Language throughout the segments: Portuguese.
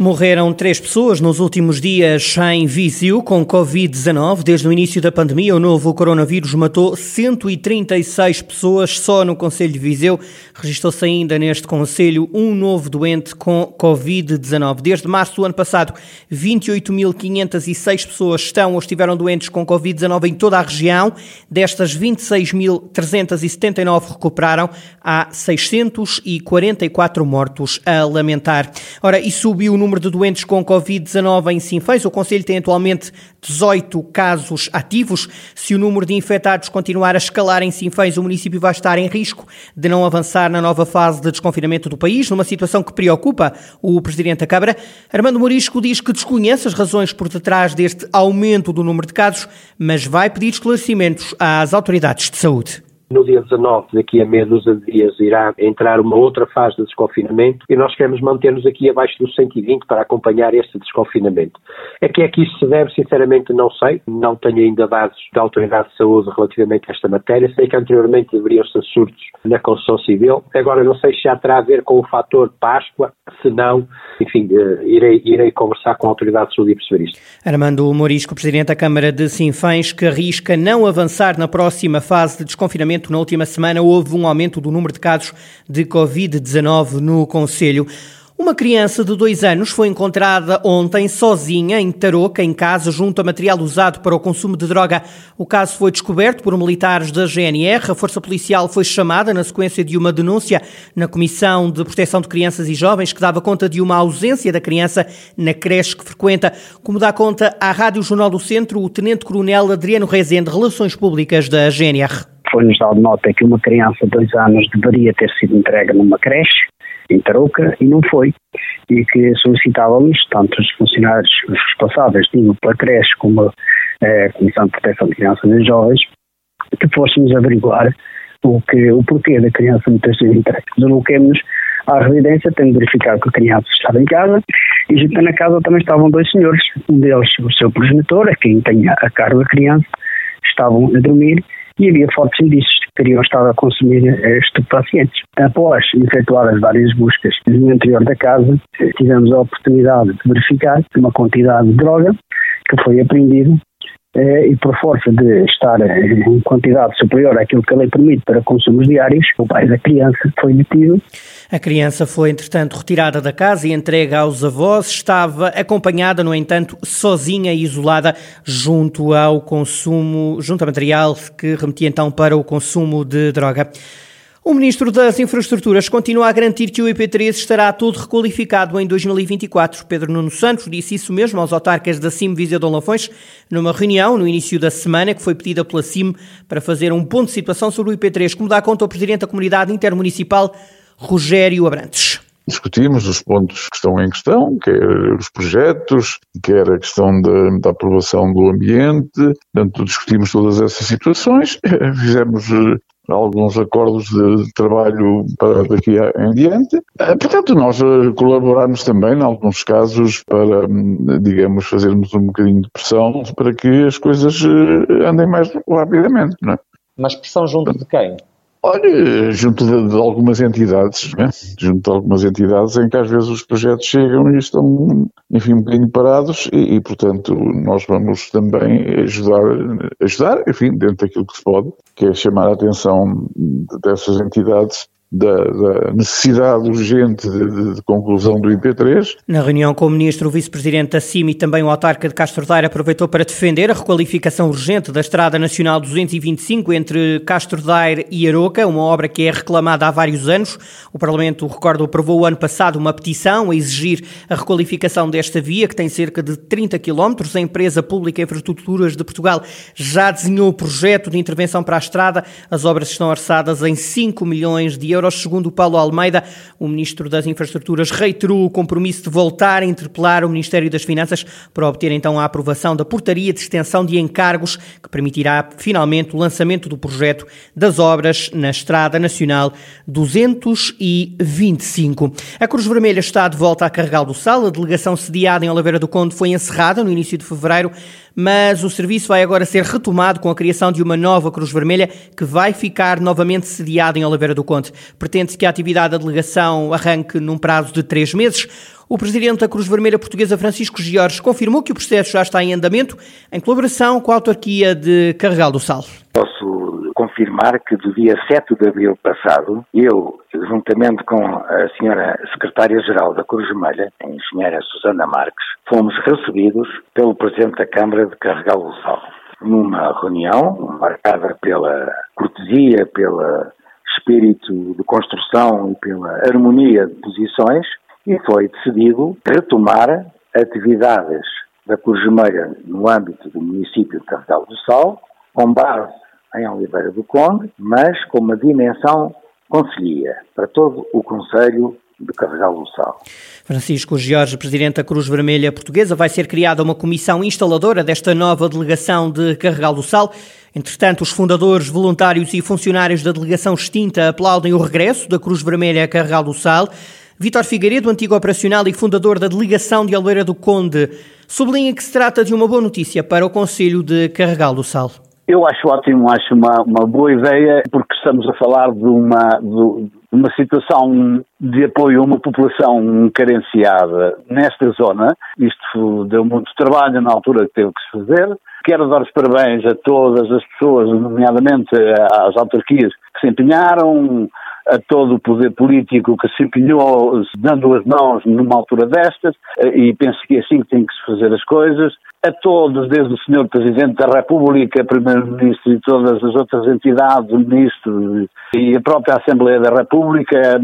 Morreram três pessoas nos últimos dias em Viseu com Covid-19. Desde o início da pandemia, o novo coronavírus matou 136 pessoas só no Conselho de Viseu. Registrou-se ainda neste Conselho um novo doente com Covid-19. Desde março do ano passado, 28.506 pessoas estão ou estiveram doentes com Covid-19 em toda a região. Destas, 26.379 recuperaram. Há 644 mortos a lamentar. Ora, e subiu o número número de doentes com Covid-19 em Sinfãs. O Conselho tem atualmente 18 casos ativos. Se o número de infectados continuar a escalar em Sinfãs, o município vai estar em risco de não avançar na nova fase de desconfinamento do país, numa situação que preocupa o Presidente da Câmara. Armando Morisco diz que desconhece as razões por detrás deste aumento do número de casos, mas vai pedir esclarecimentos às autoridades de saúde. No dia 19, daqui a meia dúzia de dias, irá entrar uma outra fase de desconfinamento e nós queremos manter-nos aqui abaixo dos 120 para acompanhar este desconfinamento. É que é que isso se deve, sinceramente, não sei. Não tenho ainda dados da Autoridade de Saúde relativamente a esta matéria. Sei que anteriormente deveriam ser surtos na construção civil. Agora, não sei se já terá a ver com o fator Páscoa. Se não, enfim, eh, irei, irei conversar com a Autoridade de Saúde e perceber isto. Armando Morisco, Presidente da Câmara de Sinfãs, que arrisca não avançar na próxima fase de desconfinamento na última semana houve um aumento do número de casos de Covid-19 no Conselho. Uma criança de dois anos foi encontrada ontem sozinha em Tarouca, em casa, junto a material usado para o consumo de droga. O caso foi descoberto por militares da GNR. A Força Policial foi chamada na sequência de uma denúncia na Comissão de Proteção de Crianças e Jovens, que dava conta de uma ausência da criança na creche que frequenta. Como dá conta à Rádio Jornal do Centro, o Tenente-Coronel Adriano Rezende, Relações Públicas da GNR foi-nos dado nota que uma criança de dois anos deveria ter sido entregue numa creche em Tarouca e não foi. E que solicitávamos, tanto os funcionários os responsáveis, tinham pela creche como eh, a Comissão de Proteção de Crianças e Jovens, que fôssemos averiguar o, que, o porquê da criança não ter sido entregue. Desloquemos à residência, tendo verificado que a criança estava em casa e junto na casa também estavam dois senhores, um deles o seu progenitor, a quem tem a cargo da criança, estavam a dormir e havia fortes indícios de que teriam estado a consumir estupefacientes. Após efetuadas várias buscas no interior da casa, tivemos a oportunidade de verificar uma quantidade de droga que foi apreendida e por força de estar em quantidade superior àquilo que a lei permite para consumos diários, o pai da criança foi detido. A criança foi, entretanto, retirada da casa e entregue aos avós. Estava acompanhada, no entanto, sozinha e isolada junto ao consumo, junto ao material que remetia então para o consumo de droga. O Ministro das Infraestruturas continua a garantir que o IP3 estará todo requalificado em 2024. Pedro Nuno Santos disse isso mesmo aos autarcas da CIM Viseu de Lafões numa reunião no início da semana que foi pedida pela CIM para fazer um ponto de situação sobre o IP3, como dá conta o Presidente da Comunidade Intermunicipal, Rogério Abrantes. Discutimos os pontos que estão em questão, quer os projetos, quer a questão da, da aprovação do ambiente, portanto discutimos todas essas situações, fizemos eh, alguns acordos de trabalho para daqui em diante. Eh, portanto, nós eh, colaboramos também, em alguns casos, para, hum, digamos, fazermos um bocadinho de pressão para que as coisas eh, andem mais rapidamente, não é? Mas pressão junto de quem? Olha, junto de, de algumas entidades, né? junto de algumas entidades em que às vezes os projetos chegam e estão, enfim, um bocadinho parados e, e portanto, nós vamos também ajudar, ajudar, enfim, dentro daquilo que se pode, que é chamar a atenção dessas entidades da, da, necessidade urgente de, de, conclusão do IP3. Na reunião com o ministro, o vice-presidente da CIMI e também o autarca de Castro Daire aproveitou para defender a requalificação urgente da Estrada Nacional 225 entre Castro Daire e Aroca, uma obra que é reclamada há vários anos. O Parlamento, recordo, aprovou o ano passado uma petição a exigir a requalificação desta via, que tem cerca de 30 quilómetros. A empresa pública Infraestruturas de Portugal já desenhou o projeto de intervenção para a estrada. As obras estão orçadas em 5 milhões de euros euros. Segundo Paulo Almeida, o Ministro das Infraestruturas reiterou o compromisso de voltar a interpelar o Ministério das Finanças para obter então a aprovação da portaria de extensão de encargos que permitirá finalmente o lançamento do projeto das obras na Estrada Nacional 225. A Cruz Vermelha está de volta a Carregal do Sal. A delegação sediada em Oliveira do Conde foi encerrada no início de fevereiro mas o serviço vai agora ser retomado com a criação de uma nova Cruz Vermelha que vai ficar novamente sediada em Oliveira do Conde. Pretende-se que a atividade da delegação arranque num prazo de três meses. O presidente da Cruz Vermelha Portuguesa, Francisco Giorges, confirmou que o processo já está em andamento em colaboração com a autarquia de Carregal do Sal. Posso confirmar que do dia 7 de abril passado, eu, juntamente com a senhora secretária-geral da Cruz Vermelha, a engenheira Susana Marques, fomos recebidos pelo presidente da Câmara de Carregal do Sal, numa reunião marcada pela cortesia, pelo espírito de construção e pela harmonia de posições, e foi decidido retomar atividades da Cruz no âmbito do município de Carregal do Sal, com base em Oliveira do Conde, mas com uma dimensão conselhia para todo o Conselho de Carregal do Sal. Francisco Jorge, Presidente da Cruz Vermelha Portuguesa, vai ser criada uma comissão instaladora desta nova delegação de Carregal do Sal. Entretanto, os fundadores, voluntários e funcionários da delegação extinta aplaudem o regresso da Cruz Vermelha a Carregal do Sal. Vítor Figueiredo, antigo operacional e fundador da delegação de Oliveira do Conde, sublinha que se trata de uma boa notícia para o Conselho de Carregal do Sal. Eu acho ótimo, acho uma, uma boa ideia, porque estamos a falar de uma, de uma situação de apoio a uma população carenciada nesta zona. Isto deu muito trabalho na altura que teve que se fazer. Quero dar os parabéns a todas as pessoas, nomeadamente às autarquias que se empenharam, a todo o poder político que se empenhou dando as mãos numa altura destas, e penso que é assim que tem que se fazer as coisas a todos, desde o Sr. Presidente da República, Primeiro-Ministro e todas as outras entidades, o Ministro e a própria Assembleia da República,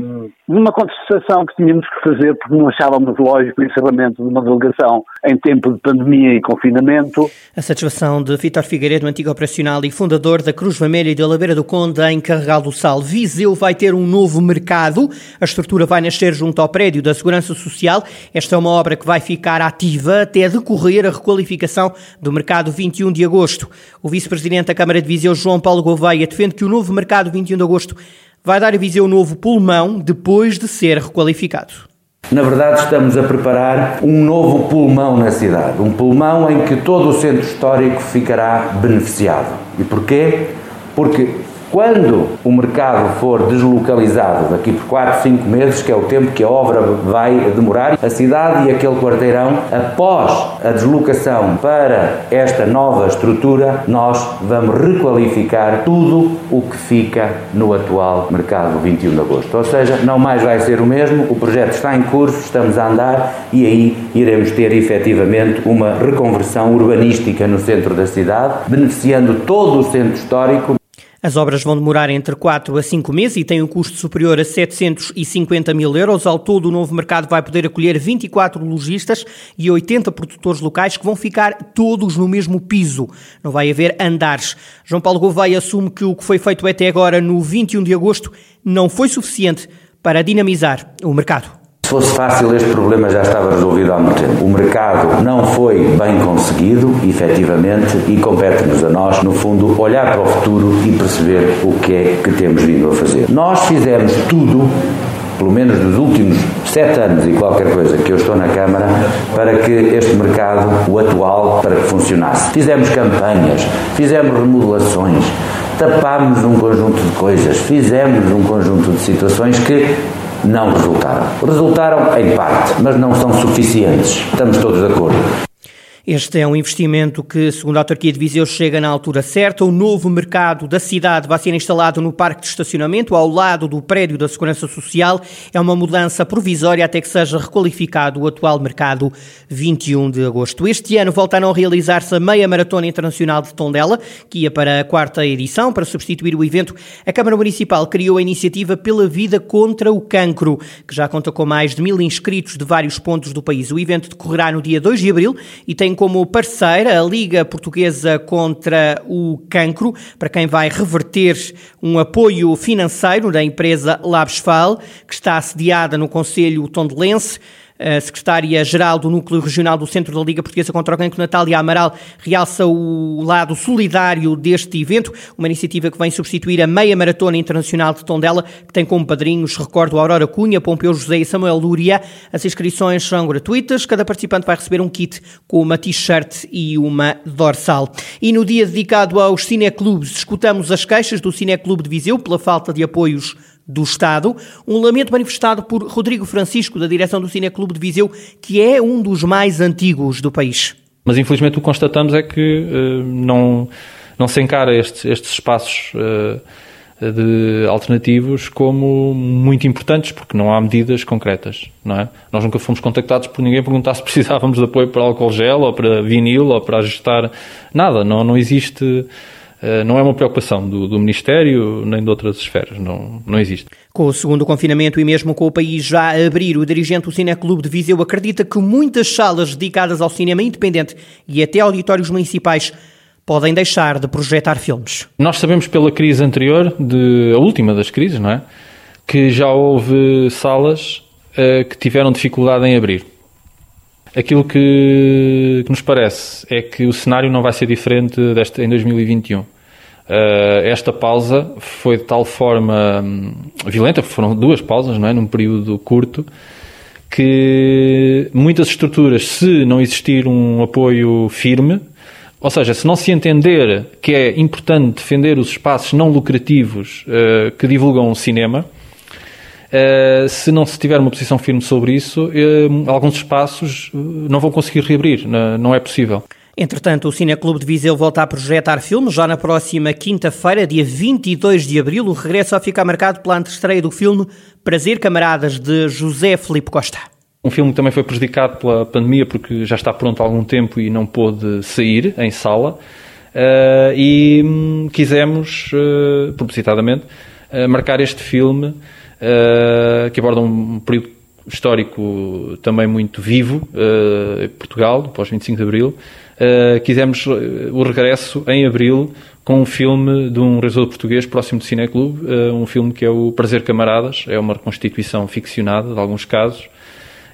numa contestação que tínhamos que fazer porque não achávamos lógico o encerramento de uma delegação em tempo de pandemia e confinamento. A satisfação de Vítor Figueiredo, antigo operacional e fundador da Cruz Vermelha e de Oliveira do Conde em Carregal do Sal. Viseu vai ter um novo mercado. A estrutura vai nascer junto ao prédio da Segurança Social. Esta é uma obra que vai ficar ativa até decorrer a requalificação qualificação do mercado 21 de agosto. O vice-presidente da Câmara de Viseu, João Paulo Gouveia, defende que o novo mercado 21 de agosto vai dar a Viseu um novo pulmão depois de ser requalificado. Na verdade, estamos a preparar um novo pulmão na cidade, um pulmão em que todo o centro histórico ficará beneficiado. E porquê? Porque quando o mercado for deslocalizado daqui por 4, 5 meses, que é o tempo que a obra vai demorar, a cidade e aquele quarteirão, após a deslocação para esta nova estrutura, nós vamos requalificar tudo o que fica no atual mercado 21 de agosto. Ou seja, não mais vai ser o mesmo, o projeto está em curso, estamos a andar e aí iremos ter efetivamente uma reconversão urbanística no centro da cidade, beneficiando todo o centro histórico. As obras vão demorar entre 4 a 5 meses e têm um custo superior a 750 mil euros. Ao todo, o novo mercado vai poder acolher 24 lojistas e 80 produtores locais que vão ficar todos no mesmo piso. Não vai haver andares. João Paulo Gouveia assume que o que foi feito até agora, no 21 de agosto, não foi suficiente para dinamizar o mercado. Se fosse fácil, este problema já estava resolvido há muito tempo. O mercado não foi bem conseguido, efetivamente, e compete-nos a nós, no fundo, olhar para o futuro e perceber o que é que temos vindo a fazer. Nós fizemos tudo pelo menos dos últimos sete anos e qualquer coisa que eu estou na Câmara, para que este mercado, o atual, para que funcionasse. Fizemos campanhas, fizemos remodelações, tapámos um conjunto de coisas, fizemos um conjunto de situações que não resultaram. Resultaram em parte, mas não são suficientes. Estamos todos de acordo. Este é um investimento que, segundo a autarquia de Viseu, chega na altura certa. O novo mercado da cidade vai ser instalado no parque de estacionamento, ao lado do prédio da Segurança Social. É uma mudança provisória até que seja requalificado o atual mercado 21 de agosto. Este ano voltaram a realizar-se a Meia Maratona Internacional de Tondela, que ia para a quarta edição. Para substituir o evento, a Câmara Municipal criou a iniciativa Pela Vida contra o Cancro, que já conta com mais de mil inscritos de vários pontos do país. O evento decorrerá no dia 2 de abril e tem como parceira a Liga Portuguesa contra o Cancro, para quem vai reverter um apoio financeiro da empresa Labsfal, que está assediada no Conselho Tondelense. A secretária-geral do Núcleo Regional do Centro da Liga Portuguesa contra o Cancro, Natália Amaral, realça o lado solidário deste evento, uma iniciativa que vem substituir a Meia Maratona Internacional de Tondela, que tem como padrinhos, recordo, Aurora Cunha, Pompeu José e Samuel Lúria. As inscrições são gratuitas, cada participante vai receber um kit com uma t-shirt e uma dorsal. E no dia dedicado aos cineclubes, escutamos as queixas do Cineclube de Viseu pela falta de apoios do Estado, um lamento manifestado por Rodrigo Francisco, da direção do Cineclube de Viseu, que é um dos mais antigos do país. Mas infelizmente o que constatamos é que uh, não, não se encara estes, estes espaços uh, de alternativos como muito importantes, porque não há medidas concretas, não é? Nós nunca fomos contactados por ninguém perguntar se precisávamos de apoio para álcool gel, ou para vinil, ou para ajustar, nada, não, não existe não é uma preocupação do, do, Ministério nem de outras esferas, não, não existe. Com o segundo confinamento e mesmo com o país já a abrir, o dirigente do Cineclube de Viseu acredita que muitas salas dedicadas ao cinema independente e até auditórios municipais podem deixar de projetar filmes. Nós sabemos pela crise anterior, de, a última das crises, não é? Que já houve salas uh, que tiveram dificuldade em abrir. Aquilo que, que, nos parece é que o cenário não vai ser diferente deste, em 2021. Uh, eh, esta pausa foi de tal forma hum, violenta, foram duas pausas, não é? Num período curto, que muitas estruturas, se não existir um apoio firme, ou seja, se não se entender que é importante defender os espaços não lucrativos uh, que divulgam o cinema, Uh, se não se tiver uma posição firme sobre isso, uh, alguns espaços uh, não vão conseguir reabrir, não é possível. Entretanto, o Cineclube de Viseu volta a projetar filmes já na próxima quinta-feira, dia 22 de abril. O regresso vai ficar marcado pela antestreia do filme Prazer Camaradas, de José Felipe Costa. Um filme que também foi prejudicado pela pandemia porque já está pronto há algum tempo e não pôde sair em sala. e hum, quisemos, propositadamente, marcar este filme uh, que aborda um período histórico também muito vivo, uh, Portugal, pós 25 de Abril. Uh, quisemos o regresso em Abril com um filme de um realizador português próximo do Cineclube, um filme que é o Prazer Camaradas, é uma reconstituição ficcionada de alguns casos,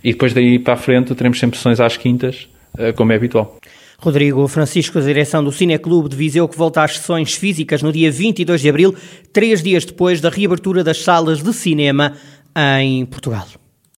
e depois daí para a frente teremos sempre sessões às quintas, como é habitual. Rodrigo Francisco, a direção do Cineclube de Viseu, que volta às sessões físicas no dia 22 de abril, três dias depois da reabertura das salas de cinema em Portugal.